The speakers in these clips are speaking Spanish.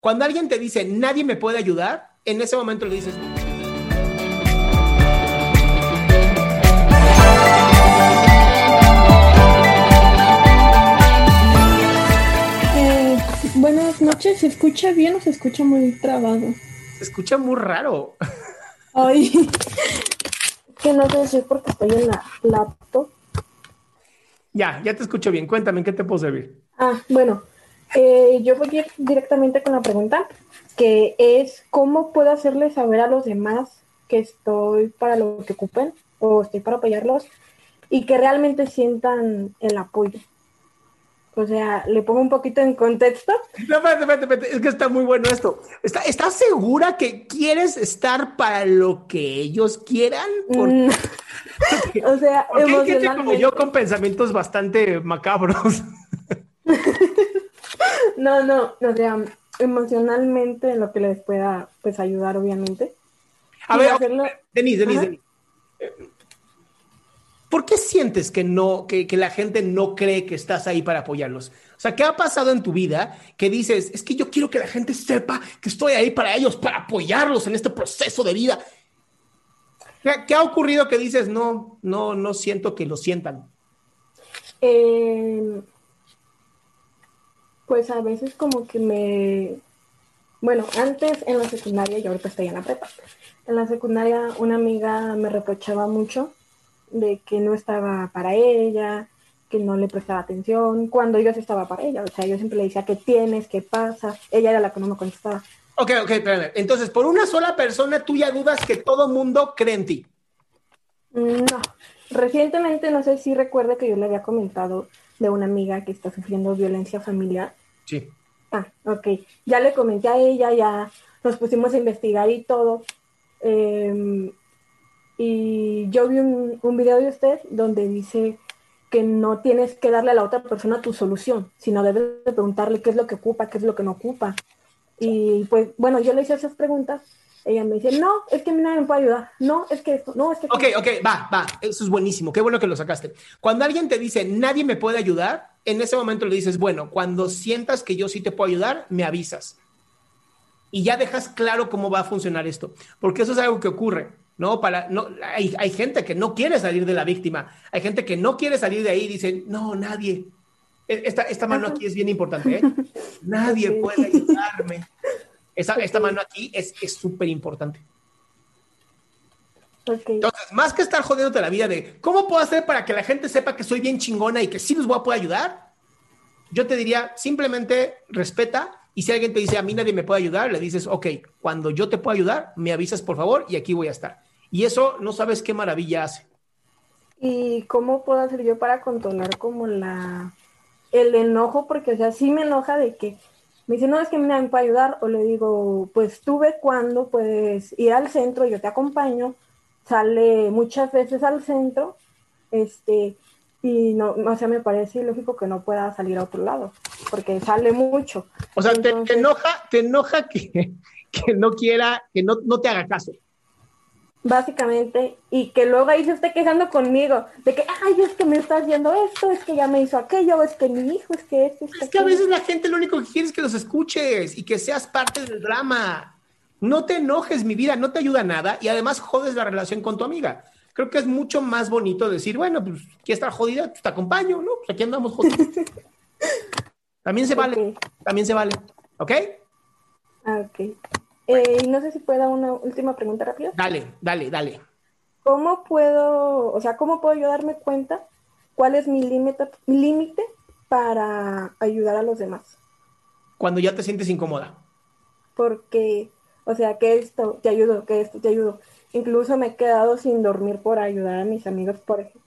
Cuando alguien te dice, nadie me puede ayudar, en ese momento le dices, Eh, buenas noches, ¿se escucha bien o se escucha muy trabado? se escucha muy raro. Ay, que no sé si porque estoy en la laptop. ya, ya te escucho bien. Cuéntame, ¿en qué te puedo servir? Ah, bueno, eh, yo voy directamente con la pregunta, que es ¿cómo puedo hacerle saber a los demás que estoy para lo que ocupen o estoy para apoyarlos y que realmente sientan el apoyo? O sea, le pongo un poquito en contexto. No, espérate, espérate, espérate, es que está muy bueno esto. ¿Está, ¿Estás segura que quieres estar para lo que ellos quieran? Porque, Mm, o sea, porque hay gente como emocionalmente. yo con pensamientos bastante macabros. No, no, o sea, emocionalmente en lo que les pueda pues ayudar, obviamente. A Y ver, hacerlo- Denise, Denise. Denise. ¿Por qué sientes que no, que, que la gente no cree que estás ahí para apoyarlos? O sea, ¿qué ha pasado en tu vida que dices, es que yo quiero que la gente sepa que estoy ahí para ellos, para apoyarlos en este proceso de vida? ¿Qué, qué ha ocurrido que dices, no, no, no siento que lo sientan? Eh, pues a veces como que me... Bueno, antes en la secundaria, y ahorita estoy en la prepa. En la secundaria una amiga me reprochaba mucho de que no estaba para ella, que no le prestaba atención, cuando yo sí estaba para ella. O sea, yo siempre le decía, ¿qué tienes? ¿Qué pasa? Ella era la que no me contestaba. Ok, ok, espérame. Entonces, por una sola persona, tú ya dudas que todo mundo cree en ti. Mm, No, recientemente no sé si recuerda que yo le había comentado de una amiga que está sufriendo violencia familiar. Sí. Ah, ok. Ya le comenté a ella, ya nos pusimos a investigar y todo. Em, y yo vi un, un video de usted donde dice que no tienes que darle a la otra persona tu solución, sino debes de preguntarle qué es lo que ocupa, qué es lo que no ocupa. Y pues, bueno, yo le hice esas preguntas. Ella me dice, no, es que nadie me puede ayudar. No, es que esto, no, es que... Ok, ok, va, va. Eso es buenísimo. Qué bueno que lo sacaste. Cuando alguien te dice, nadie me puede ayudar, en ese momento le dices, bueno, cuando sientas que yo sí te puedo ayudar, me avisas. Y ya dejas claro cómo va a funcionar esto. Porque eso es algo que ocurre, ¿no? Para, no hay, hay gente que no quiere salir de la víctima. Hay gente que no quiere salir de ahí y dice, no, nadie. E- Esta, esta mano aquí es bien importante, ¿eh? Nadie puede ayudarme. Esta, esta mano aquí es es súper importante. Entonces, más que estar jodiéndote la vida de cómo puedo hacer para que la gente sepa que soy bien chingona y que sí los voy a poder ayudar, yo te diría simplemente respeta y si alguien te dice a mí nadie me puede ayudar, le dices, ok, cuando yo te pueda ayudar, me avisas por favor y aquí voy a estar. Y eso no sabes qué maravilla hace. ¿Y cómo puedo hacer yo para controlar como la el enojo? Porque, o sea, sí me enoja de que me dice, no, es que me puede ayudar, o le digo, pues tú ve cuando puedes ir al centro, yo te acompaño, sale muchas veces al centro, este, y no, o sea, me parece ilógico que no pueda salir a otro lado, porque sale mucho. O sea, te- te, enoja, te enoja que, que no quiera, que no, no te haga caso. Básicamente, y que luego ahí se esté quejando conmigo, de que, ay, es que me está haciendo esto, es que ya me hizo aquello, es que mi hijo, es que esto, es, que a veces la gente lo único que quiere es que los escuches y que seas parte del drama. No te enojes, mi vida, no te ayuda nada y además jodes la relación con tu amiga. Creo que es mucho más bonito decir, bueno, pues, ¿quieres estar jodida? Pues te acompaño, ¿no? Pues aquí andamos jodidos. también se vale, también se vale, ¿ok? Ah, ok. Eh, no sé si pueda una última pregunta rápida. Dale, dale, dale. ¿Cómo puedo, o sea, cómo puedo yo darme cuenta cuál es mi límite límite para ayudar a los demás? Cuando ya te sientes incómoda. Porque, o sea, que esto te ayudo, que esto te ayudo. Incluso me he quedado sin dormir por ayudar a mis amigos, por ejemplo.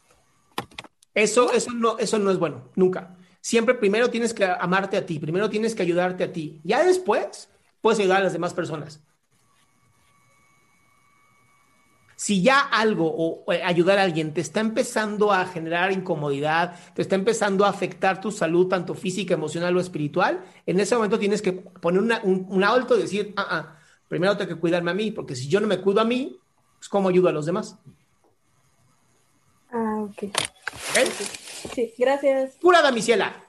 Eso, eso, no, eso no es bueno, nunca. Siempre primero tienes que amarte a ti, primero tienes que ayudarte a ti. Ya después puedes ayudar a las demás personas. Si ya algo o ayudar a alguien te está empezando a generar incomodidad, te está empezando a afectar tu salud, tanto física, emocional o espiritual, en ese momento tienes que poner un, alto y decir, ah, ah, primero tengo que cuidarme a mí, porque si yo no me cuido a mí, pues ¿cómo ayudo a los demás? Ah, ok. Sí, gracias. Pura damisela.